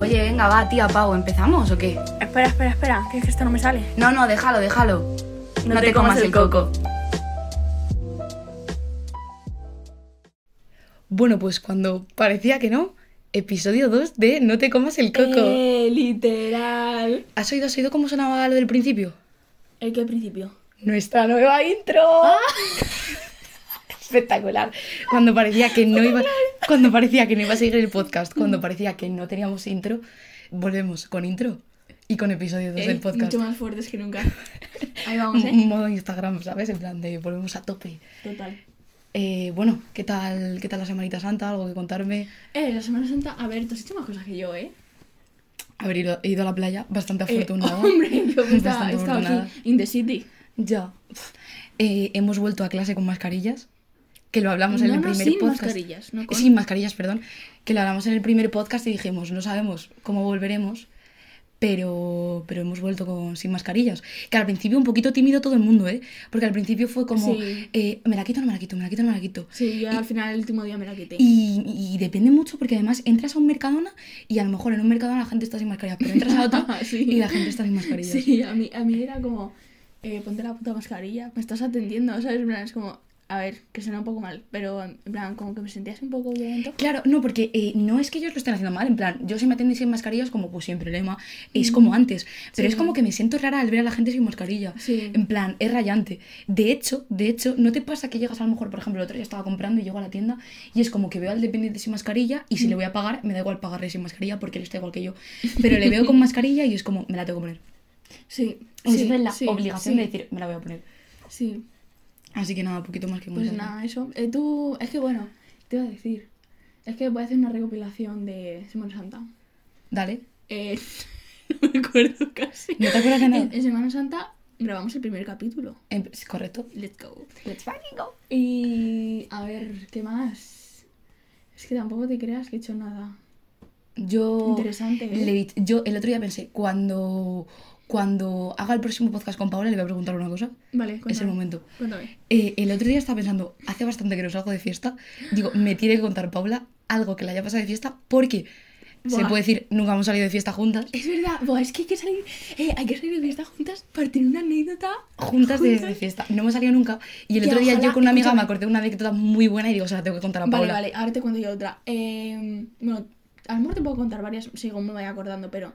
Oye, venga, va, tía Pau, ¿empezamos o qué? Espera, espera, espera, que es que esto no me sale. No, no, déjalo, déjalo. No, te, comas, el coco. Bueno, pues cuando parecía que no, episodio 2 de No te comas el coco. Eh, literal. ¿Has oído, has oído cómo sonaba lo del principio? ¿El qué principio? Nuestra nueva intro. Espectacular. Cuando parecía que no iba, cuando parecía que no iba a seguir el podcast, cuando parecía que no teníamos intro, volvemos con intro y con episodio 2 Eh, del podcast. Mucho más fuertes que nunca. Ahí vamos, ¿eh? Un modo Instagram, ¿sabes? En plan de volvemos a tope. Total. Eh, bueno, ¿qué tal, ¿qué tal la Semanita Santa? ¿Algo que contarme? Eh, la Semana Santa, a ver, tú has hecho más cosas que yo, ¿eh? Haber ido, he ido a la playa, bastante Eh, afortunada. hombre, yo estaba, aquí, in the city. Ya. Eh, hemos vuelto a clase con mascarillas, que lo hablamos en No, el no, primer sin podcast. mascarillas, no con- Sin mascarillas, perdón. Que lo hablamos en el primer podcast y dijimos, no sabemos cómo volveremos, pero, pero hemos vuelto con, sin mascarillas. Que al principio un poquito tímido todo el mundo, ¿eh? Porque al principio fue como, Sí. eh, me la quito, no me la quito, me la quito, no me la quito. Sí, yo al final el último día me la quité. Y, y depende mucho porque además entras a un Mercadona y a lo mejor en un Mercadona la gente está sin mascarillas, pero entras a otro Sí. y la gente está sin mascarillas. Sí, a mí, a mí era como, eh, ponte la puta mascarilla, me estás atendiendo, ¿sabes? Es como, a ver, que suena un poco mal, pero en plan, como que me sentía así un poco violento. Claro, no, porque eh, no es que ellos lo estén haciendo mal, en plan, yo si me atendéis sin mascarillas, como pues sin problema, es como antes, pero Sí. es como que me siento rara al ver a la gente sin mascarilla, Sí. en plan, es rayante. De hecho, de hecho, ¿no te pasa que llegas a lo mejor, por ejemplo, el otro día estaba comprando y llego a la tienda y es como que veo al dependiente sin mascarilla y si le voy a pagar, me da igual pagarle sin mascarilla porque él está igual que yo, pero le veo con mascarilla y es como, me la tengo que poner. Sí, sí, la obligación de decir, me la voy a poner. Sí, Así que nada, poquito más que pues contar. nada, eso. Eh, tú, es que bueno, te iba a decir, es que voy a hacer una recopilación de Semana Santa. Dale. Eh, no me acuerdo casi. ¿No te acuerdas de nada? En, en Semana Santa grabamos el primer capítulo. Em, correcto. Let's go. Let's fucking go. Y a ver, ¿qué más? Es que tampoco te creas que he hecho nada. Yo, Interesante, ¿eh? le yo el otro día pensé, cuando, cuando haga el próximo podcast con Paula, le voy a preguntar una cosa. Vale, Es el cuéntame. momento. Cuéntame. Eh, el otro día estaba pensando, hace bastante que no salgo de fiesta. Digo, me tiene que contar Paula algo que le haya pasado de fiesta, porque se Buah. puede decir, nunca hemos salido de fiesta juntas. Es verdad, Buah, es que hay que salir, eh, hay que salir de fiesta juntas para tener una anécdota. Juntas de, de fiesta. No hemos salido nunca. Y el otro día yo con una amiga me acordé de una anécdota muy buena y digo, se la tengo que contar a Paula. Vale, vale, ahora te cuento yo otra. Eh, bueno, a lo mejor te puedo contar varias según me vaya acordando, pero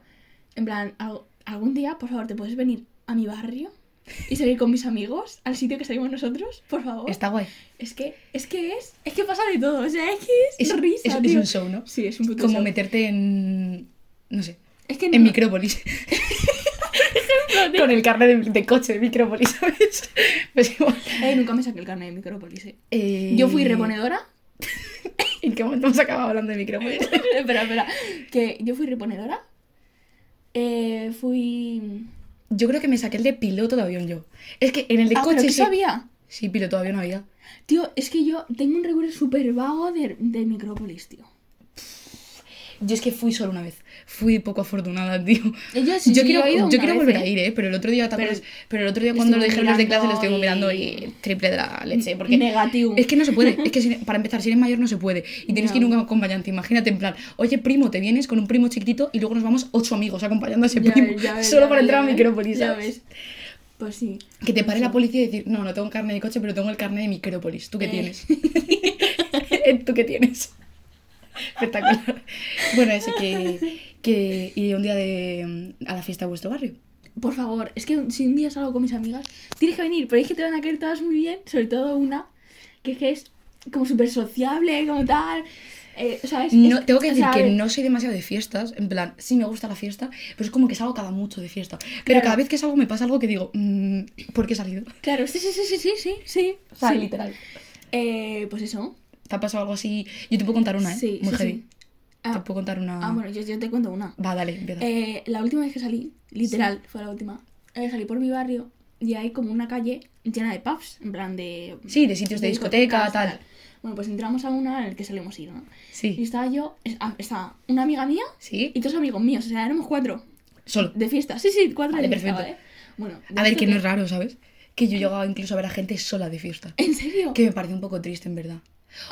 en plan, al- algún día, por favor, ¿te puedes venir a mi barrio y salir con mis amigos al sitio que salimos nosotros? Por favor. Está guay. Es que, es que es, es que pasa de todo, o sea, es que es, Es, risa, es- un show, ¿no? Sí, es un puto Como show. meterte en. No sé. Es que En no- Micrópolis. Con el carnet de, de coche de Micrópolis, ¿sabes? Pues igual. Eh, nunca me saqué el carnet de Micrópolis, eh. Eh, Yo fui reponedora. ¿En qué momento hemos acabado hablando de Micrópolis? espera, espera. Que yo fui reponedora. Eh, fui. Yo creo que me saqué el de piloto de avión yo. Es que en el de Ah, pero coche. ¿qué sí- sabía? Sí, piloto de avión había. Tío, es que yo tengo un recuerdo súper vago de, de Micrópolis, tío. Yo es que fui solo una vez. Fui poco afortunada, tío. Eh, yo sí, yo sí, quiero, yo quiero volver ¿eh? a ir, ¿eh? Pero el otro día, ¿te Pero? Pero el otro día cuando lo dijeron los de clase lo estuvimos mirando y- triple de la leche. Porque Negativo. Es que no se puede. Es que si- para empezar, si eres mayor no se puede. Y tienes que ir un acompañante. Imagínate, en plan, oye, primo, te vienes con un primo chiquitito y luego nos vamos ocho amigos acompañando a ese Ya primo. ves, ya ves, solo para ves, entrar a Micrópolis, Ya. Pues sí. Que te pare la policía y decir, no, no tengo carne de coche, pero tengo el carnet de Micrópolis. ¿Tú qué Eh. tienes? ¿Tú qué tienes? Espectacular. Bueno, ese que, que iré un día de, a la fiesta de vuestro barrio. Por favor, es que si un día salgo con mis amigas, tienes que venir, pero es que te van a caer todas muy bien, sobre todo una, que es que es como súper sociable, como tal. Eh, ¿sabes? No, Es- tengo que o decir que no soy demasiado de fiestas. En plan, sí me gusta la fiesta, pero es como que salgo cada mucho de fiesta. Pero Claro. cada vez que salgo me pasa algo que digo, mm, ¿por qué he salido? Claro, sí, sí, sí, sí, sí, sí, sí. O sea, sí. literal. Eh, pues eso. ¿Te ha pasado algo así? Yo te puedo contar una, ¿eh? Sí, Muy sí, heavy. sí. Te Ah, puedo contar una. ah, bueno, yo, yo te cuento una. Va, dale, empieza. Eh, la última vez que salí, literal, fue la última. eh, salí por mi barrio y hay como una calle llena de pubs, en plan de. Sí, de sitios de discoteca, discotecas, tal. Bueno, pues entramos a una en el que solemos ir, ¿no? Y Sí. estaba yo, es- estaba una amiga mía Sí. y dos amigos míos, o sea, éramos cuatro Solo. de fiesta. Sí, sí, cuatro Vale, de fiesta, perfecto. ¿vale? Bueno, de A ver, esto que no es raro, ¿sabes? Que yo llegaba incluso a ver a gente sola de fiesta. ¿En serio? Que me parece un poco triste, en verdad.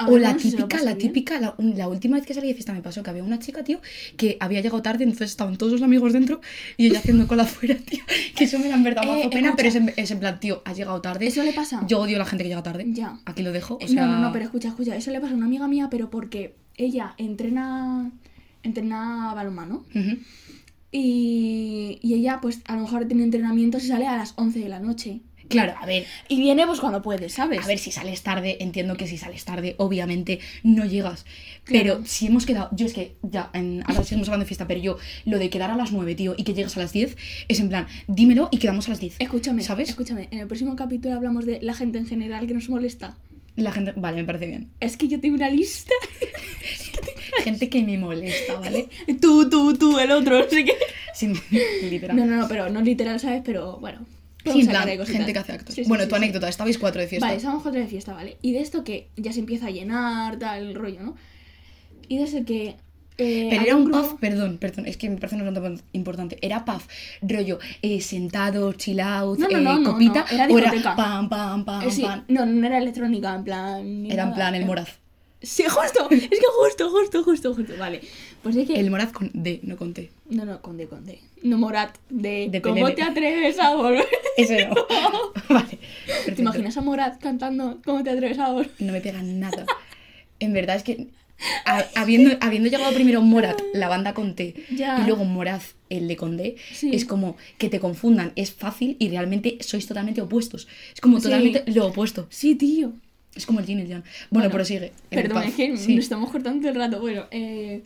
O la típica, la típica, la, un- la última vez que salí de fiesta me pasó que había una chica, tío, que había llegado tarde, entonces estaban todos los amigos dentro y ella haciendo cola afuera, tío. Que eso me da en verdad Eh, pena, escucha. pero es en, es en plan, tío, has llegado tarde. Eso le pasa. Yo odio a la gente que llega tarde. Ya. Aquí lo dejo. O sea... No, no, no, pero escucha, escucha. Eso le pasa a una amiga mía, pero porque ella entrena. Entrena balonmano. Ujú. Y, y ella, pues, a lo mejor tiene entrenamientos y sale a las 11 de la noche. Claro, a ver, Y viene, pues, cuando puede, ¿sabes? A ver, si sales tarde, entiendo que si sales tarde, obviamente no llegas. Claro. Pero si hemos quedado, yo es que ya, en, ahora seguimos hablando de fiesta, pero yo, lo de quedar a las 9, tío, y que llegas a las 10, es en plan, dímelo y quedamos a las 10. Escúchame, ¿Sabes? escúchame. En el próximo capítulo hablamos de la gente en general que nos molesta. La gente, vale, me parece bien. Es que yo tengo una lista. Gente que me molesta, ¿vale? tú, tú, tú, el otro, no sé qué. Sin literal. No, no, no, pero no literal, ¿sabes? Pero bueno. Sí, en plan, gente que hace actos. Sí, sí, bueno, tu anécdota, estabais cuatro de fiesta. Vale, estamos cuatro de fiesta, ¿vale? Y de esto que ya se empieza a llenar, tal, el rollo, ¿no? Y desde que. eh, Pero era un grupo- puff, perdón, perdón, es que me parece una pregunta importante. ¿Era puff, rollo, eh, sentado, chill out, No, no, eh, no, no, copita? no, era o era discoteca. pam, pam, pam, Eh, pam? no, no era electrónica, en plan. Era en plan el moraz. Sí, justo, es que justo, justo, justo, justo. Vale. Pues es que. El moraz con D, no con T. No, no, con D, con D. No Morat, de. De ¿Cómo te atreves a volver? Ese no. vale. ¿Te imaginas a Morat cantando ¿Cómo te atreves a volver? No me pega nada. En verdad es que a- habiendo, habiendo llegado primero Morat, la banda con T, Ya. y luego Moraz, el de con D, Sí. es como que te confundan, es fácil y realmente sois totalmente opuestos. Es como Sí. totalmente lo opuesto. Sí, tío. Es como el yin y el yang. Bueno, pero sigue. en el Perdón, es que Sí. nos estamos cortando el rato. Bueno, eh,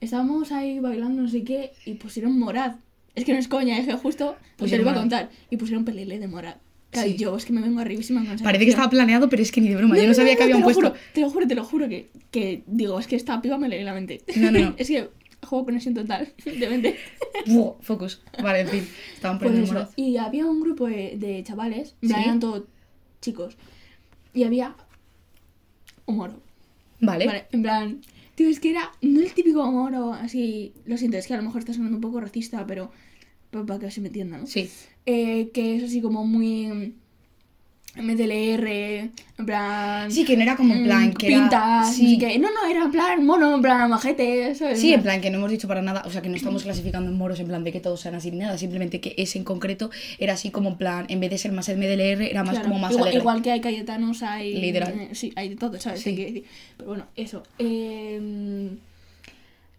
estábamos ahí bailando, no sé qué, y pusieron Morat. Es que no es coña, es que justo pues te lo iba a contar. Y pusieron Pelele de. Claro, Sí. yo es que me vengo arribísima con Parece que estaba planeado, pero es que ni de broma. Yo no sabía que habían te puesto. Juro, te lo juro, te lo juro que, que digo, es que esta piba me lee la mente. No, no, no. es que juego conexión total, de mente. Buah, focus. Vale, en fin. Estaban Pues poniendo eso. Moraz. Y había un grupo de, de chavales, en ¿Sí? eran todos chicos. Y había un moro. Vale. Vale, en plan, tío, es que era no el típico moro así. Lo siento, es que a lo mejor está sonando un poco racista, pero, pero para que se me entienda, ¿no? Sí. Eh, que es así como muy. MDLR, en plan. Sí, que no era como en plan mm, que era- pintas, sí. no qué. No, no, era en plan mono, en plan majete, ¿sabes? Sí, en plan que no hemos dicho para nada, o sea, que no estamos clasificando en moros en plan de que todos sean así ni nada, simplemente que ese en concreto era así como en plan, en vez de ser más el MDLR, era más Claro, como más igual, igual que hay cayetanos, hay. Literal. eh, sí, hay de todo, ¿sabes? Sí. Que. Pero bueno, eso. eh,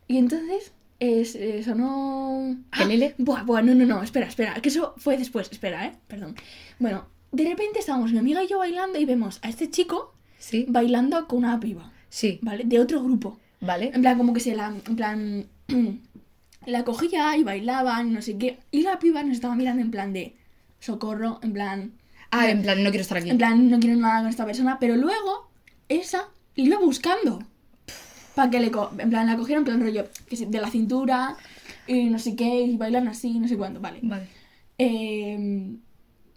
y entonces. Es, eh, sonó. ¡Ah! ¿Pelele? Buah, buah, no, no, no, espera, espera, que eso fue después, espera, eh, perdón. Bueno, de repente estábamos mi amiga y yo bailando y vemos a este chico Sí, bailando con una piba, sí, ¿vale? De otro grupo. vale. En plan, como que se la. En plan. la cogía y bailaban, no sé qué. Y la piba nos estaba mirando en plan de. Socorro, en plan. Ah, en plan, no quiero estar aquí. En plan, no quiero nada con esta persona. Pero luego, esa iba buscando. Para que le. co- En plan, la cogieron en plan rollo. Que de la cintura. Y no sé qué. Y bailan así, no sé cuánto. Vale. Vale. Eh,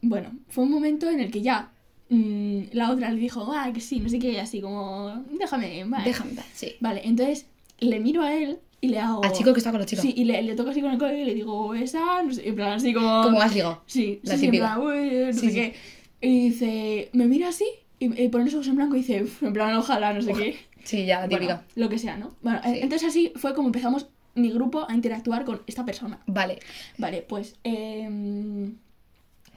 bueno, fue un momento en el que ya. mm, la otra le dijo, ah, que sí, no sé qué. Y así como. Déjame, vale. Déjame, sí. Vale, entonces le miro a él y le hago. Al chico que está con la chica. Sí, y le, le toco así con el codo y le digo, esa, no sé, en plan así como. ¿Cómo has llegado? Sí, La sí, en plan, no Sí, sé sí. qué. Y dice, me mira así y, y pone los ojos en blanco y dice, "Uf, en plan, ojalá, no sé qué. Sí, ya, Bueno, típica. lo que sea, ¿no? Bueno, Sí. entonces así fue como empezamos mi grupo a interactuar con esta persona. Vale. Vale, pues. em,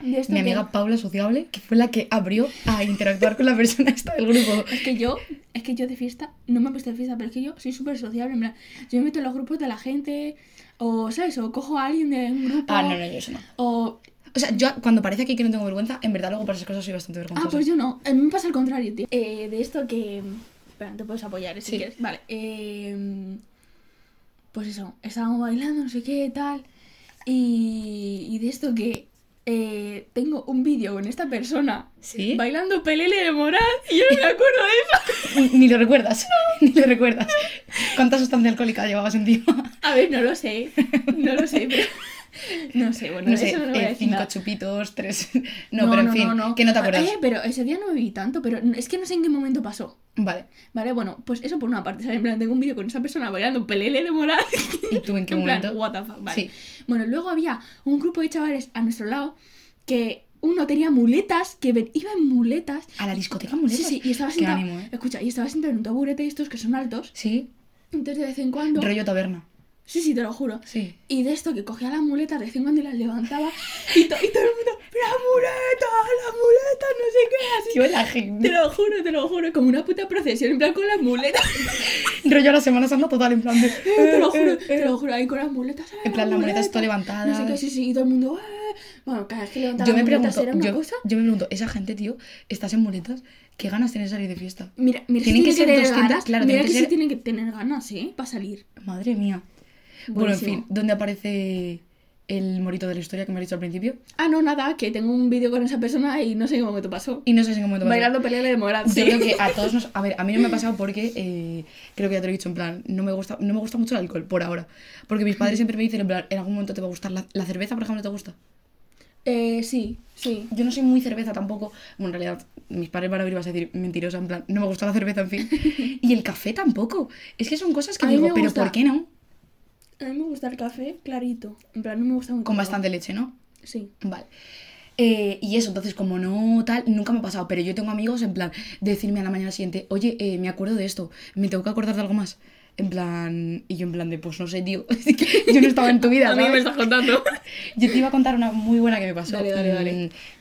Mi que- amiga Paula Sociable, que fue la que abrió a interactuar con la persona esta del grupo. Es que yo, es que yo de fiesta, no me he puesto de fiesta, pero es que yo soy súper sociable, en plan, yo me meto en los grupos de la gente, o, ¿sabes? O cojo a alguien de un grupo, Ah, no, no, yo eso no. o... O sea, yo cuando parece aquí que no tengo vergüenza, en verdad luego para esas cosas soy bastante Ah, vergonzosa. pues yo no, a mí me pasa al contrario, tío. Eh, de esto que... Espera, te puedes apoyar, si Sí. quieres. Vale, eh, Pues eso, estábamos bailando, no sé qué, tal, y, y de esto que... eh, tengo un vídeo con esta persona ¿Sí? bailando pelele de moral y yo no me acuerdo de eso. Ni- Ni lo recuerdas, ni lo recuerdas. ¿Cuánta sustancia alcohólica llevabas encima? A ver, no lo sé, no lo sé, pero... No sé, bueno, No sé, eso no voy a eh, decir cinco nada. chupitos, tres... No, pero en fin, que no te acuerdas. Eh, pero ese día no bebí tanto, pero es que no sé en qué momento pasó. Vale. Vale, bueno, pues eso por una parte, ¿sabes? En plan, tengo un vídeo con esa persona bailando pelele de moral. ¿Y tú en qué en plan, momento? what the fuck, vale. Sí. Bueno, luego había un grupo de chavales a nuestro lado que uno tenía muletas, que ven- iba en muletas. A la discoteca muletas. Sí, sí, y estaba Qué sentado. ánimo, ¿eh? Escucha, y estaba sentado en un taburete de estos que son altos. Sí, Entonces de vez en cuando. rollo taberna. Sí, sí, te lo juro. Sí. Y de esto que cogía las muletas de vez en cuando y las levantaba. Y, to- y todo el mundo, ¡la muleta! ¡La muleta! No sé qué. Así. Tío, la Te gente. lo juro, te lo juro. Como una puta procesión, en plan con las muletas. Rollo a la Semana Santa total, en plan de... te lo juro, eh, eh, te lo juro. Ahí con las muletas. ¡eh, En plan, las muletas todo muleta! levantadas. No sé qué, sí, sí. Y todo el mundo, ¡eh! Bueno, cada vez que levantaba Yo me pregunto, era una yo, cosa. yo me pregunto, esa gente, tío, estás en muletas, ¿qué ganas tienes de salir de fiesta? Mira, mira Tienen que ser tienen que tener 200, ganas. claro, mira tienen que, que ser- tienen que tener ganas, ¿eh? Para salir. Madre mía. Bueno, en fin, ¿dónde aparece el morito de la historia que me has dicho al principio? Ah, no, nada, que tengo un vídeo con esa persona y no sé cómo te pasó. Y no sé en qué momento pasó. Bailando pelea de moral. Yo creo que a todos nos... A ver, a mí no me ha pasado porque... eh, creo que ya te lo he dicho, en plan, no me gusta, no me gusta mucho el alcohol, por ahora. Porque mis padres siempre me dicen, en plan, en algún momento te va a gustar la, la cerveza, por ejemplo, ¿te gusta? Eh, sí, sí. Yo no soy muy cerveza tampoco. Bueno, en realidad, mis padres van a y vas a decir mentirosa, en plan, no me gusta la cerveza, en fin. Y el café tampoco. Es que son cosas que A digo, pero. ¿por qué no? A mí me gusta el café clarito. En plan, no me gusta mucho. Con bastante leche, ¿no? Sí. Vale. Eh, y eso, entonces, como no tal, nunca me ha pasado. Pero yo tengo amigos, en plan, de decirme a la mañana siguiente, oye, eh, me acuerdo de esto, me tengo que acordar de algo más. En plan, y yo en plan de, pues no sé, tío, yo no estaba en tu vida, A mí me estás contando. Yo te iba a contar una muy buena que me pasó. Dale, dale, dale.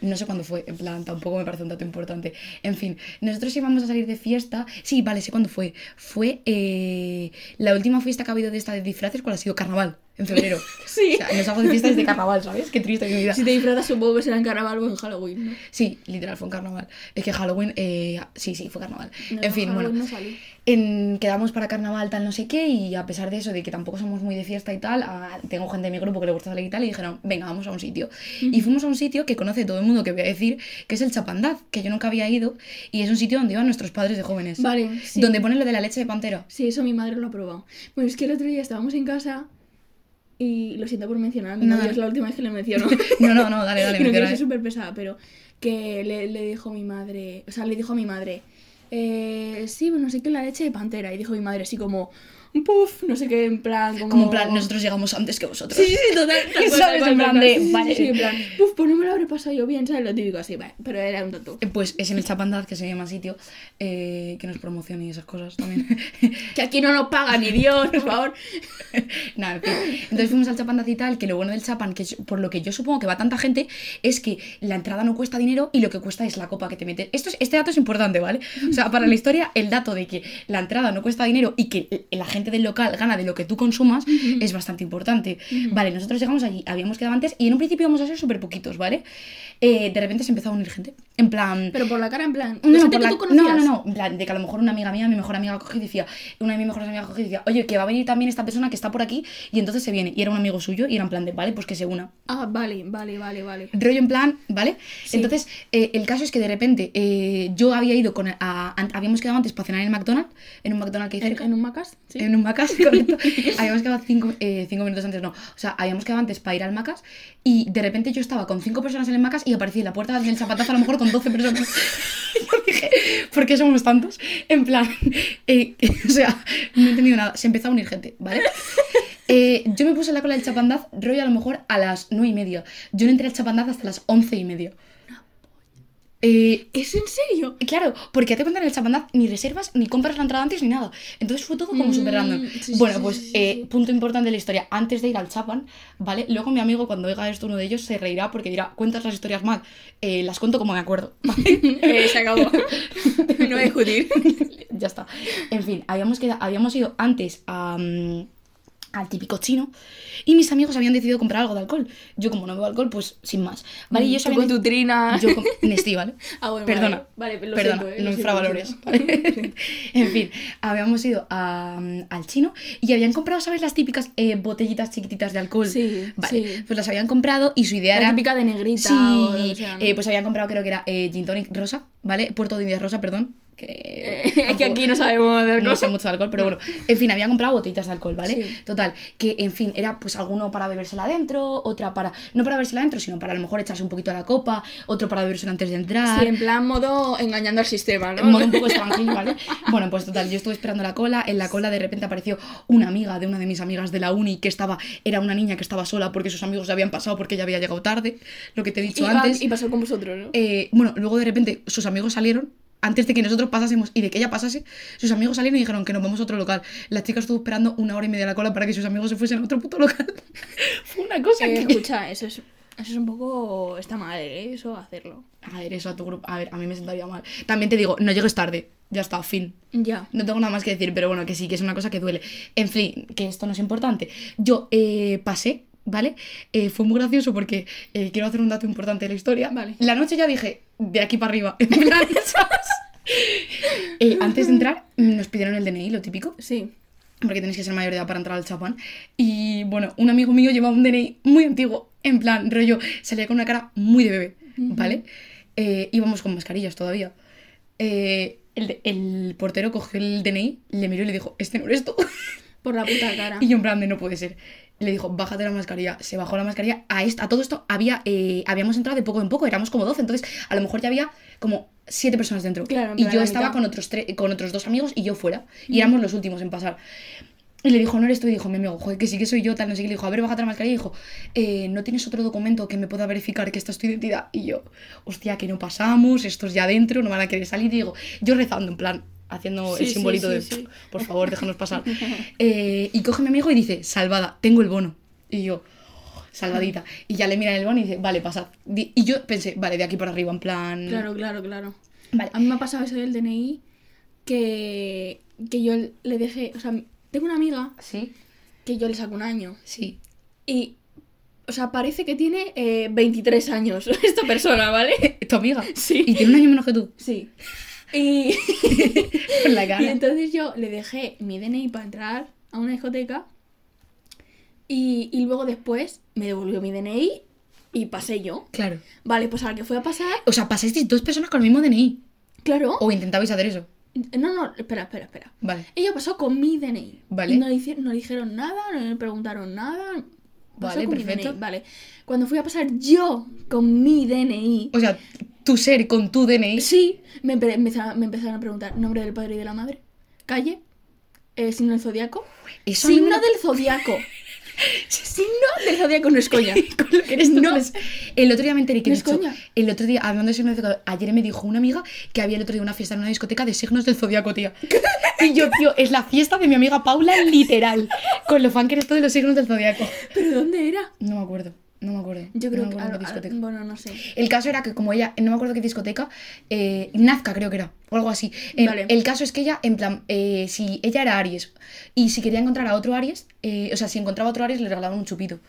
Mm, No sé cuándo fue, en plan, tampoco me parece un dato importante. En fin, nosotros íbamos a salir de fiesta. Sí, vale, sé cuándo fue. Fue eh, la última fiesta que ha habido de esta de disfraces, ¿cuál ha sido? Carnaval, en febrero. Sí. O sea, no salgo de fiesta desde carnaval, ¿sabes? Qué triste mi vida. Si te disfrazas, supongo que será en carnaval o en Halloween, ¿no? Sí, literal, fue en carnaval. Es que Halloween, eh, sí, sí, fue carnaval. No, en fin, Halloween bueno. no. En, quedamos para carnaval, tal, no sé qué, y a pesar de eso, de que tampoco somos muy de fiesta y tal, a- tengo gente de mi grupo que le gusta salir y tal, y dijeron, venga, vamos a un sitio. Y fuimos a un sitio que conoce todo el mundo, que voy a decir, que es el Chapandaz, que yo nunca había ido, y es un sitio donde iban nuestros padres de jóvenes. Vale, sí. Donde ponen lo de la leche de pantera. Sí, eso mi madre lo ha probado. Bueno, es que el otro día estábamos en casa y lo siento por mencionar, a mi No, novio es la última vez que le menciono. No, no, no, dale, dale, no quiero ser súper pesada, pero que le, le dijo mi madre, o sea, le dijo a mi madre, eh, sí, bueno, no sé qué, la leche de pantera. Y dijo mi madre así como, puff, no sé qué, en plan, como... Como en plan, nosotros llegamos antes que vosotros. Sí, sí, total. cual, ¿Sabes? cual, En plan de, Sí, vale. sí, en plan, puff, pues no me lo habré pasado yo bien, ¿sabes? Lo típico así, vale, pero era un tonto. Eh, Pues es en el Chapandaz, que se llama sitio, eh, que nos promocione y esas cosas también. Que aquí no nos paga ni Dios, por favor. Nada, en fin. Entonces fuimos al Chapandaz y tal, que lo bueno del Chapan, que yo- por lo que yo supongo que va tanta gente, es que la entrada no cuesta dinero y lo que cuesta es la copa que te meten. Esto es, este dato es importante, ¿vale? O sea, para la historia, el dato de que la entrada no cuesta dinero y que la gente del local gana de lo que tú consumas es bastante importante. Vale, nosotros llegamos allí, habíamos quedado antes y en un principio íbamos a ser súper poquitos, ¿vale? Eh, de repente se empezó a unir gente. En plan... Pero por la cara, en plan, No, no, gente por que la- tú conocías. no, no, no, en plan, de que a lo mejor una amiga mía, mi mejor amiga cogí y decía, una de mis mejores amigas cogí y decía, oye, que va a venir también esta persona que está por aquí y entonces se viene. Y era un amigo suyo y era en plan de, vale, pues que se una. Ah, vale, vale, vale, vale. Rollo en plan, ¿vale? Sí. Entonces, eh, el caso es que de repente eh, yo había ido con, a- an- habíamos quedado antes para cenar en el McDonald's, en un McDonald's que hay ¿En, cerca. en un Macas? Sí. En un Macas, habíamos quedado cinco, eh, cinco minutos antes, no. O sea, habíamos quedado antes para ir al Macas y de repente yo estaba con cinco personas en el Macas y aparecí en la puerta del zapatazo a lo mejor con 12 personas. yo dije, ¿por qué somos tantos? En plan, eh, o sea, no he entendido nada. Se empezó a unir gente, ¿vale? Eh, yo me puse en la cola del chapandaz, rollo a lo mejor a las nueve y media. Yo no entré al chapandaz hasta las once y media. Eh, ¿Es en serio? Claro, porque te cuentan en el chapandaz ni reservas, ni compras la entrada antes, ni nada. Entonces fue todo como Mm, súper random. sí, bueno, sí, pues sí, eh, punto importante de la historia. Antes de ir al chapan, ¿vale? Luego mi amigo, cuando oiga esto, uno de ellos se reirá porque dirá, cuentas las historias mal. Eh, las cuento como me acuerdo. Eh, se acabó. no voy a discutir. ya está. En fin, habíamos, quedado, habíamos ido antes a, mm, al típico chino y mis amigos habían decidido comprar algo de alcohol. Yo, como no bebo alcohol, pues sin más. ¿Vale? Y ellos Tú habían con tu trina. Yo con Nestí, ¿vale? Ah, bueno, Perdona. Vale, vale, lo Perdona, siento, eh, no infravalores. ¿vale? en fin, habíamos ido a, al chino y habían comprado, ¿sabes? Las típicas eh, botellitas chiquititas de alcohol. Sí, Vale, sí. pues las habían comprado y su idea La era... típica de negrita Sí, o lo que sea, ¿no? eh, pues habían comprado creo que era eh, gin tonic rosa, ¿vale? Puerto de Indias rosa, perdón. Que... es que aquí no sabemos de no sé mucho de alcohol, pero bueno. En fin, habían comprado botellitas de alcohol, ¿vale? Sí. Total, que en fin, era pues alguno para bebérsela adentro, otra para. No para bebérsela adentro, sino para a lo mejor echarse un poquito a la copa, otro para bebérsela antes de entrar. Sí, en plan modo engañando al sistema, ¿no? En modo un poco extranjero, ¿vale? Bueno, pues total, yo estuve esperando la cola, en la cola de repente apareció una amiga de una de mis amigas de la uni que estaba, era una niña que estaba sola porque sus amigos ya habían pasado porque ella había llegado tarde, lo que te he y, dicho va- antes. y pasó con vosotros, ¿no? Eh, bueno, luego de repente sus amigos salieron. Antes de que nosotros pasásemos y de que ella pasase, sus amigos salieron y dijeron que nos vamos a otro local. La chica estuvo esperando una hora y media a la cola para que sus amigos se fuesen a otro puto local. Fue una cosa Eh, que... escucha, eso es, eso es un poco... Está mal, ¿eh? Eso hacerlo. A ver, eso a tu grupo... A ver, a mí me sentaría mal. También te digo, no llegues tarde. Ya está, fin. Ya. No tengo nada más que decir, pero bueno, que sí, que es una cosa que duele. En fin, que esto no es importante. Yo eh, pasé, ¿vale? Eh, fue muy gracioso porque eh, quiero hacer un dato importante de la historia. Vale. La noche ya dije, de aquí para arriba. En plan. Eh, antes de entrar, nos pidieron el DNI, lo típico. Sí. Porque tenéis que ser mayor de edad para entrar al chapán. Y bueno, un amigo mío llevaba un DNI muy antiguo. En plan, rollo, salía con una cara muy de bebé, ¿vale? Eh, íbamos con mascarillas todavía. Eh, el portero cogió el DNI, le miró y le dijo, este no eres tú. Por la puta cara. Y yo en plan de no puede ser. Le dijo, bájate la mascarilla. Se bajó la mascarilla. A, esta, a todo esto había, eh, habíamos entrado de poco en poco, éramos como 12. Entonces, a lo mejor ya había como siete personas dentro. Claro, y yo estaba mitad. con otros, con otros dos amigos y yo fuera. Y éramos los últimos en pasar. Y le dijo, no eres tú. Y dijo, mi amigo, joder, que sí que soy yo, tal, no sé qué. Le dijo, a ver, bájate la mascarilla. Y dijo, eh, ¿no tienes otro documento que me pueda verificar que esta es tu identidad? Y yo, hostia, que no pasamos, estos ya adentro, no van a querer salir. Y digo, yo rezando, en plan, haciendo Sí, el simbolito sí, de, sí. por favor, déjanos pasar. Eh, y coge mi amigo y dice, salvada, tengo el bono. Y yo, "Oh, salvadita. Y ya le mira en el bono y dice, vale, pasad. Y yo pensé, vale, de aquí para arriba, en plan... Claro, claro, claro. Vale. A mí me ha pasado eso del DNI que, que yo le dejé... O sea, tengo una amiga Sí, que yo le saco un año. sí. Y... O sea, parece que tiene eh, 23 años esta persona, ¿vale? ¿Tu amiga? Sí. Y tiene un año menos que tú. Sí. Y, Con la y cara. entonces yo le dejé mi DNI para entrar a una discoteca y, y luego después me devolvió mi DNI y pasé yo. Claro. Vale, pues a la que fue a pasar, O sea, pasasteis dos personas con el mismo DNI. claro. O intentabais hacer eso. No, no, espera, espera, espera. Vale. Ella pasó con mi DNI. Vale. Y no le, no le dijeron nada, no le preguntaron nada. Pasó Vale, con mi perfecto. DNI, Vale. Cuando fui a pasar yo con mi DNI, O sea, tu ser con tu DNI. sí, me, empe- empezaron, me empezaron a preguntar nombre del padre y de la madre, calle, eh, signo del zodiaco. Eso Signo del zodiaco. signo del zodiaco no es coña. con lo que eres tú, No. El otro día me enteré que No es coña. el otro día, hablando de signos del zodiaco, ayer me dijo una amiga que había el otro día una fiesta en una discoteca de signos del zodiaco, tía. Y yo, tío, es la fiesta de mi amiga Paula, literal. Con lo fan que eres tú de los signos del zodiaco. ¿Pero dónde era? No me acuerdo, no me acuerdo. Yo no creo me que... acuerdo a- qué a- discoteca. bueno, no sé. El caso era que como ella, no me acuerdo qué discoteca, eh, Nazca creo que era, o algo así. Eh, Vale. El caso es que ella, en plan, eh, si ella era Aries y si quería encontrar a otro Aries, eh, o sea, si encontraba a otro Aries le regalaban un chupito.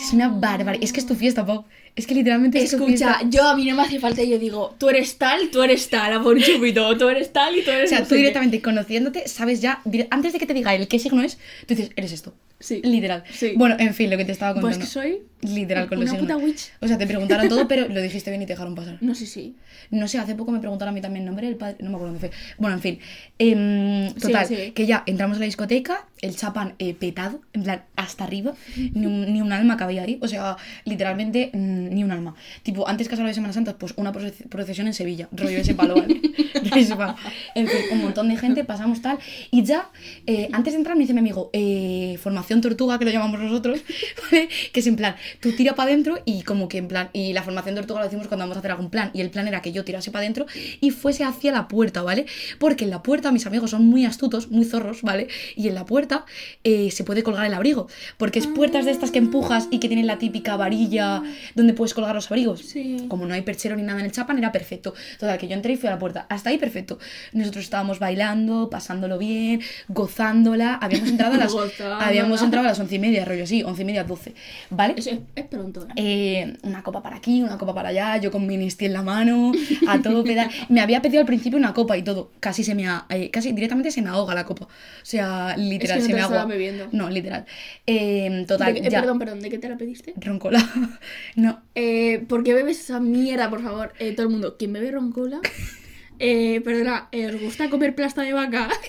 Es una barbaridad. Es que es tu fiesta, Pau. Es que literalmente es Escucha, yo a mí no me hace falta, yo digo, tú eres tal, tú eres tal, a por un chupito, tú eres tal y tú eres O sea, no tú directamente conociéndote, sabes ya, antes de que te diga el qué signo es, tú dices, eres esto. Sí. Literal. Sí. Bueno, en fin, lo que te estaba Pues contando. que soy Literal, con los una signos. puta witch. O sea, te preguntaron todo, pero lo dijiste bien y te dejaron pasar. No sé si. No sé, hace poco me preguntaron a mí también el nombre del padre, no me acuerdo dónde fue. Bueno, en fin. Em, total, que ya entramos a la discoteca, el chapán eh, petado, en plan, hasta arriba, ni un, ni un alma cabía ahí, o sea, literalmente mm, ni un alma. Tipo, antes que a la de Semana Santa, pues una proce- procesión en Sevilla, rollo ese palo, ¿vale? Rollo ese palo. En fin, un montón de gente, pasamos tal, y ya, eh, antes de entrar me dice mi amigo, eh, formación tortuga, que lo llamamos nosotros, ¿vale? Que es en plan, tú tira para adentro y como que en plan, y la formación tortuga lo decimos cuando vamos a hacer algún plan, y el plan era que yo tirase para adentro y fuese hacia la puerta, ¿vale? Porque en la puerta mis amigos son muy astutos, muy zorros, ¿vale? Y en la puerta eh, se puede colgar el abrigo, porque es puertas de estas que empujas y que tienen la típica varilla donde puedes colgar los abrigos. Sí. Como no hay perchero ni nada en el chapan, era perfecto. Total, que yo entré y fui a la puerta. Hasta ahí perfecto. Nosotros estábamos bailando, pasándolo bien, gozándola. Habíamos entrado a las, habíamos entrado a las once y media, rollo así, once y media, doce. ¿Vale? Es, es pronto. ¿eh? Una copa para aquí, una copa para allá, yo con mi Nesti en la mano, a todo pedal. Me había pedido al principio una copa y todo. Casi se me ha- eh, casi directamente se me ahoga la copa. O sea, literal, Es que no se me agua. bebiendo. No, literal. Eh, total, eh, ya. Perdón, perdón, ¿de qué te la pediste? Roncola. no. Eh, ¿Por qué bebes esa mierda, por favor? Todo el mundo, ¿quién bebe roncola? Eh, perdona, eh, ¿os gusta comer plasta de vaca?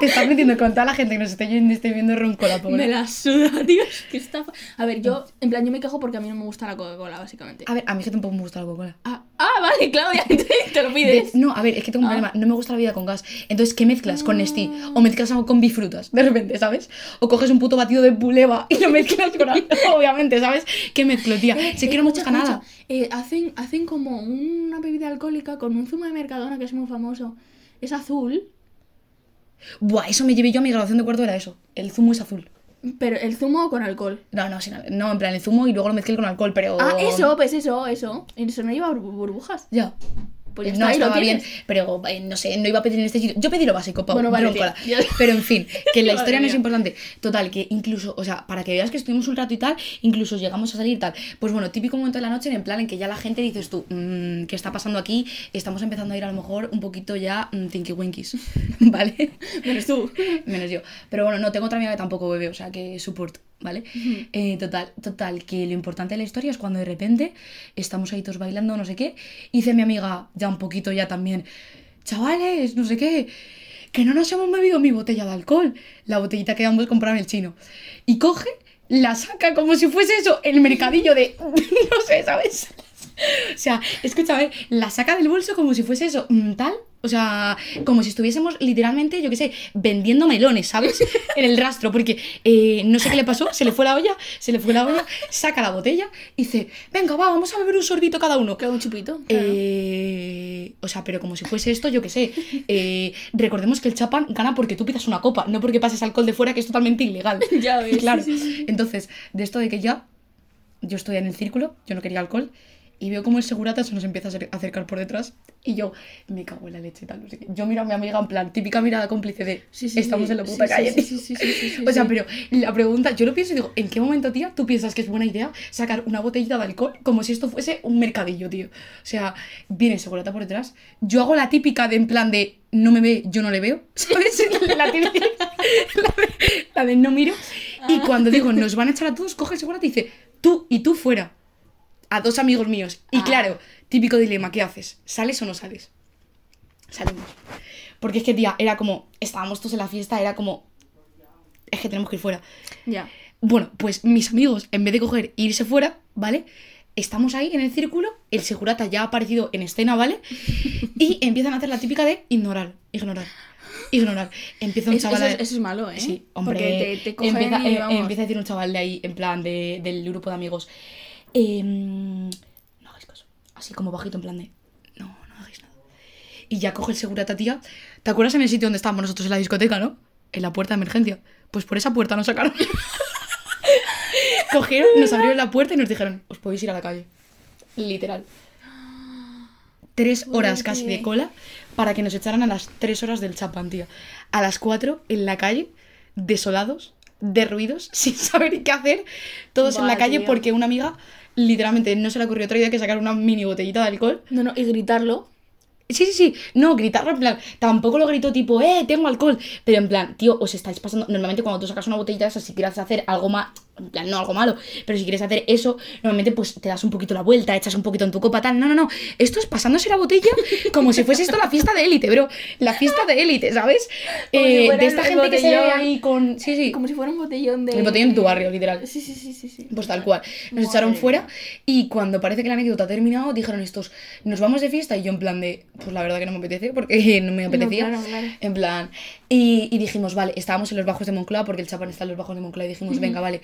Te estás metiendo con toda la gente que nos esté viendo, esté viendo roncola, pobre. me la suda, tío. Es que está... A ver, yo, en plan, yo me quejo porque a mí no me gusta la Coca-Cola, básicamente. A ver, a mí es que tampoco me gusta la Coca-Cola. Ah, ah, vale, Claudia, te lo De- pides. no, a ver, es que tengo un Ah. problema. No me gusta la vida con gas. Entonces, ¿qué mezclas con Nestí? O mezclas algo con bifrutas, de repente, ¿sabes? O coges un puto batido de buleva y lo mezclas con algo, obviamente, ¿sabes? ¿Qué mezclo, tía? Eh, sé eh, que no me gusta escucha, nada. escucha. Eh, hacen, hacen como una bebida alcohólica con un zumo de Mercadona que es muy famoso. Es azul, Buah, eso me llevé yo a mi graduación de cuarto, era eso. El zumo es azul. pero el zumo con alcohol. No, no, sin, no, en plan el zumo y luego lo mezclé con alcohol, pero. Ah, eso, pues eso, eso. Eso no lleva bur- burbujas. Ya. Pues ya no estaba bien, pero eh, no sé, no iba a pedir en este sitio. Yo pedí lo básico, Pau, Bueno, vale. Pero en fin, que la historia no es importante. Total, que incluso, o sea, para que veas que estuvimos un rato y tal, incluso llegamos a salir y tal. Pues bueno, típico momento de la noche en el plan en que ya la gente dices tú, "Mm, ¿qué está pasando aquí? Estamos empezando a ir a lo mejor un poquito ya mm, tinky winkies, ¿vale? Menos tú. Menos yo. Pero bueno, no, tengo otra amiga que tampoco bebe, o sea que support, ¿vale? Eh, total, total, que lo importante de la historia es cuando de repente estamos ahí todos bailando, no sé qué, y dice mi amiga, ya un poquito ya también, chavales, no sé qué, que no nos hemos bebido mi botella de alcohol, la botellita que ambos compraron en el chino. Y coge, la saca como si fuese eso, el mercadillo de, no sé, ¿sabes? O sea, escúchame, la saca del bolso como si fuese eso, mm, tal. O sea, como si estuviésemos literalmente, yo qué sé, vendiendo melones, ¿sabes? En el rastro, porque eh, no sé qué le pasó, se le fue la olla, se le fue la olla, saca la botella y dice, venga, va, vamos a beber un sorbito cada uno. Queda un chupito. claro. Eh, o sea, pero como si fuese esto, yo qué sé. Eh, recordemos que el chapan gana porque tú pidas una copa, no porque pases alcohol de fuera, que es totalmente ilegal. Ya ves, Claro. Entonces, de esto de que ya yo estoy en el círculo, yo no quería alcohol, y veo como el segurata se nos empieza a acer- acercar por detrás, y yo me cago en la leche y tal. No sé qué. Yo miro a mi amiga en plan, típica mirada cómplice de Sí, sí, estamos sí. en la puta calle. sí, tío". sí, sí, sí, sí, sí, o sea, pero la pregunta, yo lo pienso y digo, ¿en qué momento, tía, tú piensas que es buena idea sacar una botellita de alcohol como si esto fuese un mercadillo, tío? O sea, viene el segurata por detrás, yo hago la típica de en plan de no me ve, yo no le veo, ¿sabes? La típica, la de, la de no miro. Y cuando digo, nos van a echar a todos, coge el segurata y dice, tú y tú fuera. A dos amigos míos. Y Ah. claro, típico dilema, ¿qué haces? ¿Sales o no sales? Salimos. Porque es que, tía, era como, estábamos todos en la fiesta, era como, es que tenemos que ir fuera. Ya. Bueno, pues mis amigos, en vez de coger e irse fuera, ¿vale? Estamos ahí en el círculo, el segurata ya ha aparecido en escena, ¿vale? Y empiezan a hacer la típica de ignorar, ignorar, ignorar. Empieza un chaval... eso es, eso es malo, ¿eh? Sí, hombre, Porque te, te cogen empieza, y eh, vamos. empieza a decir un chaval de ahí, en plan, de- del grupo de amigos. Em, no hagáis caso. Así como bajito, en plan de, no, no hagáis nada. Y ya coge el segurata, tía. ¿Te acuerdas en el sitio donde estábamos nosotros en la discoteca, no? En la puerta de emergencia. Pues por esa puerta nos sacaron. Cogieron, nos abrieron la puerta y nos dijeron, os podéis ir a la calle. Literal. Tres horas casi de cola para que nos echaran a las tres horas del chapán, tía. A las cuatro en la calle, desolados, derruidos, sin saber qué hacer, todos en la calle tío. porque una amiga literalmente no se le ocurrió otra idea que sacar una mini botellita de alcohol. No, no, y gritarlo. Sí, sí, sí. No, gritarlo en plan. Tampoco lo gritó tipo, eh, tengo alcohol. Pero en plan, tío, os estáis pasando. Normalmente cuando tú sacas una botellita de esas, si quieres hacer algo más. En plan, no algo malo. Pero si quieres hacer eso, normalmente pues te das un poquito la vuelta, echas un poquito en tu copa, tal. No, no, no. Esto es pasándose la botella como si fuese esto la fiesta de élite, bro. La fiesta de élite, ¿sabes? Si Eh, de esta gente que se ve ahí con. Sí, sí. Como si fuera un botellón de. El botellón en tu barrio, literal. Sí, sí, sí, sí. sí. Pues tal cual. Nos Madre echaron fuera y cuando parece que la anécdota ha terminado, dijeron estos, nos vamos de fiesta y yo en plan de, pues la verdad que no me apetece porque no me apetecía. claro, claro. En plan, y, y dijimos, vale, estábamos en los bajos de Moncloa porque el chapán está en los bajos de Moncloa y dijimos, venga, vale,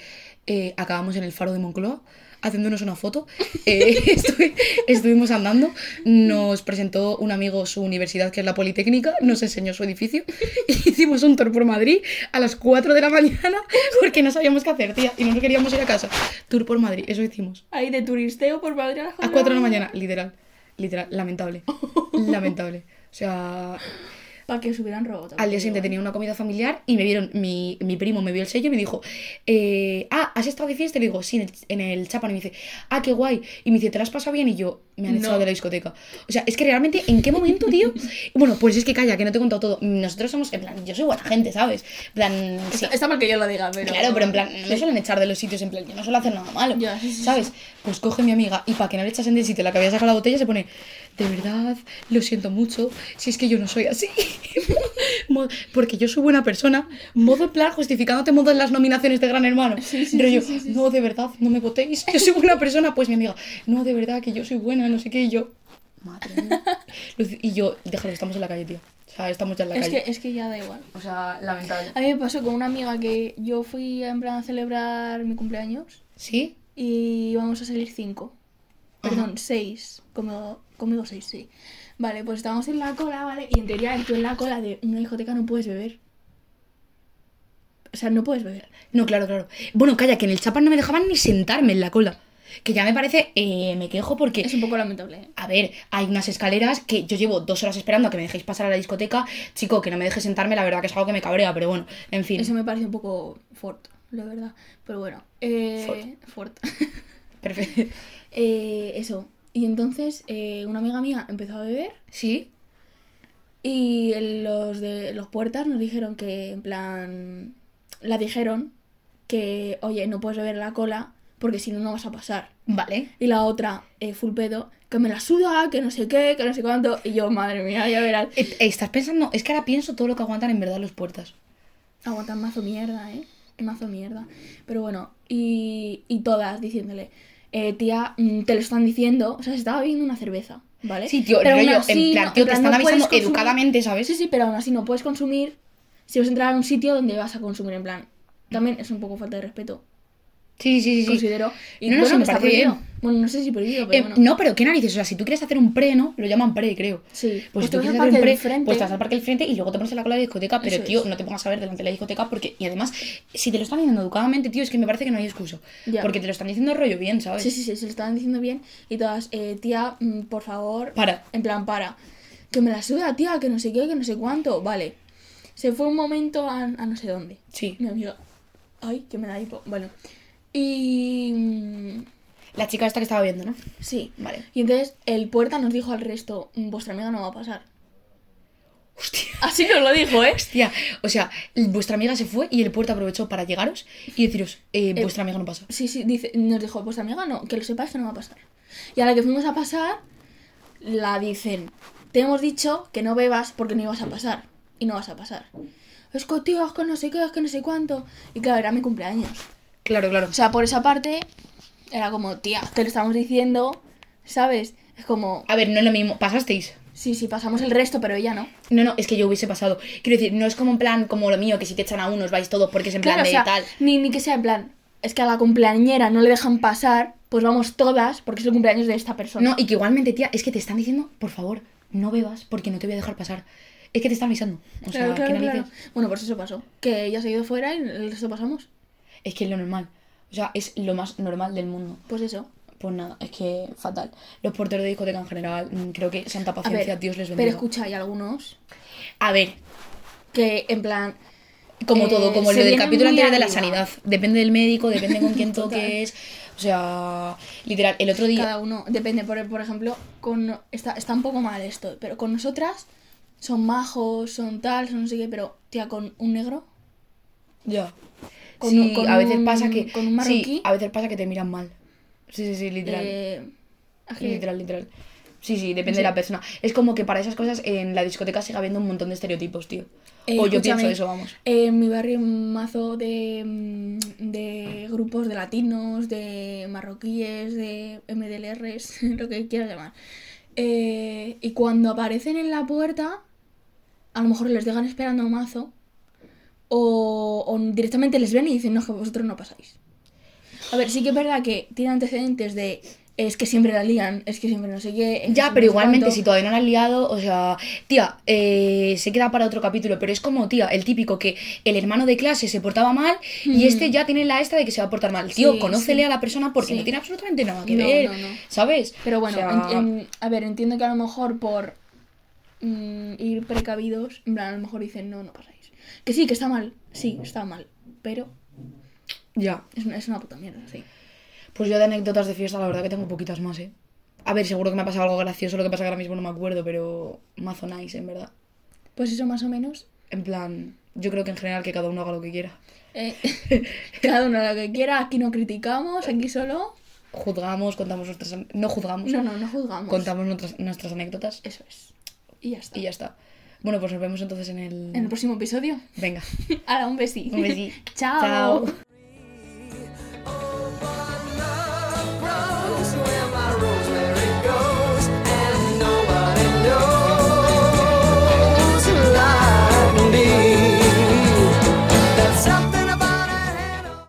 eh, acabamos en el faro de Moncloa haciéndonos una foto. Eh, estuvi- estuvimos andando, nos presentó un amigo su universidad que es la Politécnica, nos enseñó su edificio y hicimos un tour por Madrid a las 4 de la mañana porque no sabíamos qué hacer, tía, y no nos queríamos ir a casa. Tour por Madrid, eso hicimos. Ahí de turisteo por Madrid a las A 4 de la mañana, literal. Literal, lamentable. Lamentable. O sea, Para que os hubieran robado. al día siguiente tenía una comida familiar y me vieron, mi, mi primo me vio el sello y me dijo, eh, ah, ¿has estado de fiesta? Y le digo, sí, en el, en el Chapan. Y me dice, ah, qué guay. Y me dice, ¿te la has pasado bien? Y yo, me han No. echado de la discoteca. O sea, es que realmente, ¿en qué momento, tío? Bueno, pues es que calla, que no te he contado todo. Nosotros somos, en plan, yo soy buena gente, ¿sabes? En plan, sí, Está, está mal que yo lo diga, pero. Claro, pero en plan, no me suelen echar de los sitios, en plan, yo no suelo hacer nada malo, Ya, sí, sí, ¿sabes? Pues coge mi amiga y para que no le echasen del sitio la que había sacado la botella se pone, de verdad, lo siento mucho, si es que yo no soy así. Porque yo soy buena persona. Modo en plan justificándote modo en las nominaciones de Gran Hermano. Sí, sí, sí, no, de verdad, no me votéis. Yo soy buena persona. Pues mi amiga, no, de verdad, que yo soy buena, no sé qué. Y yo, madre mía. Y yo, déjalo, estamos en la calle, tío. O sea, estamos ya en la Es calle. que, es que ya da igual. O sea, lamentable. A mí me pasó con una amiga que yo fui en plan a celebrar mi cumpleaños ¿Sí? y íbamos a salir cinco. Ajá. Perdón, seis. Conmigo, conmigo seis, sí. Vale, pues estábamos en la cola, ¿vale? Y en teoría tú en la cola de una discoteca no puedes beber. O sea, no puedes beber. No, claro, claro. Bueno, calla, que en el Chapan no me dejaban ni sentarme en la cola. Que ya me parece, eh, me quejo porque... Es un poco lamentable. ¿eh? A ver, hay unas escaleras que yo llevo dos horas esperando a que me dejéis pasar a la discoteca. Chico, que no me dejes sentarme, la verdad que es algo que me cabrea, pero bueno, en fin. Eso me parece un poco fuerte, la verdad. Pero bueno, eh, fuerte. Perfecto. Eh, eso. Y entonces eh, una amiga mía empezó a beber ¿Sí? y los de los puertas nos dijeron que, en plan, la dijeron que, oye, no puedes beber la cola porque si no, no vas a pasar. Vale. Y la otra, eh, full pedo, que me la suda, que no sé qué, que no sé cuánto. Y yo, madre mía, ya verás. Eh, eh, Estás pensando, es que ahora pienso todo lo que aguantan en verdad los puertas. Aguantan mazo mierda, ¿eh? Mazo mierda. Pero bueno, y, y todas diciéndole, eh, tía, mm, te lo están diciendo. O sea, se estaba bebiendo una cerveza, ¿vale? Sí, tío, Pero aún rollo, así en plan, no- tío, te plan, están no avisando consumir- educadamente, ¿sabes? Sí, sí, pero aún así no puedes consumir si vas a entrar a un sitio donde vas a consumir, en plan. También es un poco falta de respeto, Sí, sí, sí. considero. Y No, no, bueno, está prohibido. bien. Bueno, no sé si prohibido, pero Eh, bueno. No, pero qué narices, o sea, si tú quieres hacer un pre, ¿no? Lo llaman pre, creo. Sí, Pues, si te tú quieres hacer un pre, del frente. pues te vas al parque del frente y luego te pones en la cola de la discoteca, pero Eso tío, es. no te pongas a ver delante de la discoteca porque, y además, si te lo están diciendo educadamente, tío, es que me parece que no hay excusa. Ya. Porque te lo están diciendo rollo bien, ¿sabes? Sí, sí, sí, se lo estaban diciendo bien. Y todas, eh, tía, mm, por favor. Para. En plan, para. Que me la suda, tía, que no sé qué, que no sé cuánto. Vale. Se fue un momento a, a no sé dónde. Sí. Mi amiga. Ay, que me da hipo. Bueno. Y. mm, La chica esta que estaba viendo, ¿no? Sí. Vale. Y entonces el puerta nos dijo al resto: "Mm, vuestra amiga no va a pasar. Hostia. Así nos lo dijo, ¿eh? Hostia, o sea, vuestra amiga se fue y el puerto aprovechó para llegaros y deciros, eh, vuestra amiga no pasa. Sí, sí, dice, nos dijo, vuestra amiga no, que lo sepáis que no va a pasar. Y a la que fuimos a pasar, la dicen, te hemos dicho que no bebas porque no ibas a pasar. Y no vas a pasar. Es que, tío, es que no sé qué, es que no sé cuánto. Y claro, era mi cumpleaños. Claro, claro. O sea, por esa parte, era como, tía, te lo estamos diciendo, ¿sabes? Es como, A ver, no es lo mismo, pasasteis. sí, sí, pasamos el resto, pero ella no. No, no, es que yo hubiese pasado. Quiero decir, no es como en plan como lo mío, que si te echan a unos vais todos porque es en plan Claro, o de sea, tal. Ni, ni que sea en plan, es que a la cumpleañera no le dejan pasar, pues vamos todas porque es el cumpleaños de esta persona. No, y que igualmente, tía, es que te están diciendo, por favor, no bebas porque no te voy a dejar pasar. Es que te están avisando. O sea, Claro, claro. Bueno, pues eso pasó. Que ella se ha ido fuera y el resto pasamos. Es que es lo normal. O sea, es lo más normal del mundo. Pues eso. Pues nada, es que fatal. Los porteros de discoteca en general, mm, creo que santa paciencia, ver, Dios les pero bendiga. escucha, hay algunos A ver, que en plan... como Eh, todo, como se lo del capítulo anterior de la arriba. sanidad. Depende del médico, depende con quién toques. O sea, literal, el otro día. Cada uno, depende, por, por ejemplo, con está, está un poco mal esto, pero con nosotras son majos, son tal, son no sé qué, pero tía, con un negro, Ya. Con sí, con a veces un- pasa que. con un marroquí. Sí, a veces pasa que te miran mal. Sí, sí, sí, literal. eh, Literal, literal. Sí, sí, depende Sí. de la persona. Es como que para esas cosas en la discoteca sigue habiendo un montón de estereotipos, tío. Eh, o yo pienso eso, vamos. En mi barrio un mazo de, mm, de grupos de latinos, de marroquíes, de MDLRs, lo que quieras llamar. Eh, y cuando aparecen en la puerta, a lo mejor les dejan esperando un mazo. O, o directamente les ven y dicen, no, que vosotros no pasáis. A ver, sí que es verdad que tiene antecedentes de es que siempre la lían, es que siempre no sé qué. Ya, pero igualmente, cuánto". si todavía no la has liado, o sea, tía, eh, se queda para otro capítulo, pero es como, tía, el típico que el hermano de clase se portaba mal y este ya tiene la esta de que se va a portar mal. Tío, Sí, conócele sí. a la persona porque Sí. no tiene absolutamente nada que No, ver, no, no. ¿sabes? Pero bueno, O sea, en- en- a ver, entiendo que a lo mejor por mm, ir precavidos, en plan, a lo mejor dicen, no, no pasáis. Que sí, que está mal, sí, está mal, pero Ya. es una, es una puta mierda, sí. Pues yo de anécdotas de fiesta, la verdad que tengo poquitas más, ¿eh? A ver, seguro que me ha pasado algo gracioso, lo que pasa que ahora mismo no me acuerdo, pero mazo nice, en verdad. Pues eso más o menos. En plan, yo creo que en general que cada uno haga lo que quiera. eh, cada uno lo que quiera, aquí no criticamos, aquí solo juzgamos, contamos nuestras... No juzgamos, No, no, no juzgamos. contamos nuestras, nuestras anécdotas Eso es. Y ya está. y ya está. Bueno, pues nos vemos entonces en el... En el próximo episodio. Venga, Ahora un besito. un besito. Chao. Chao.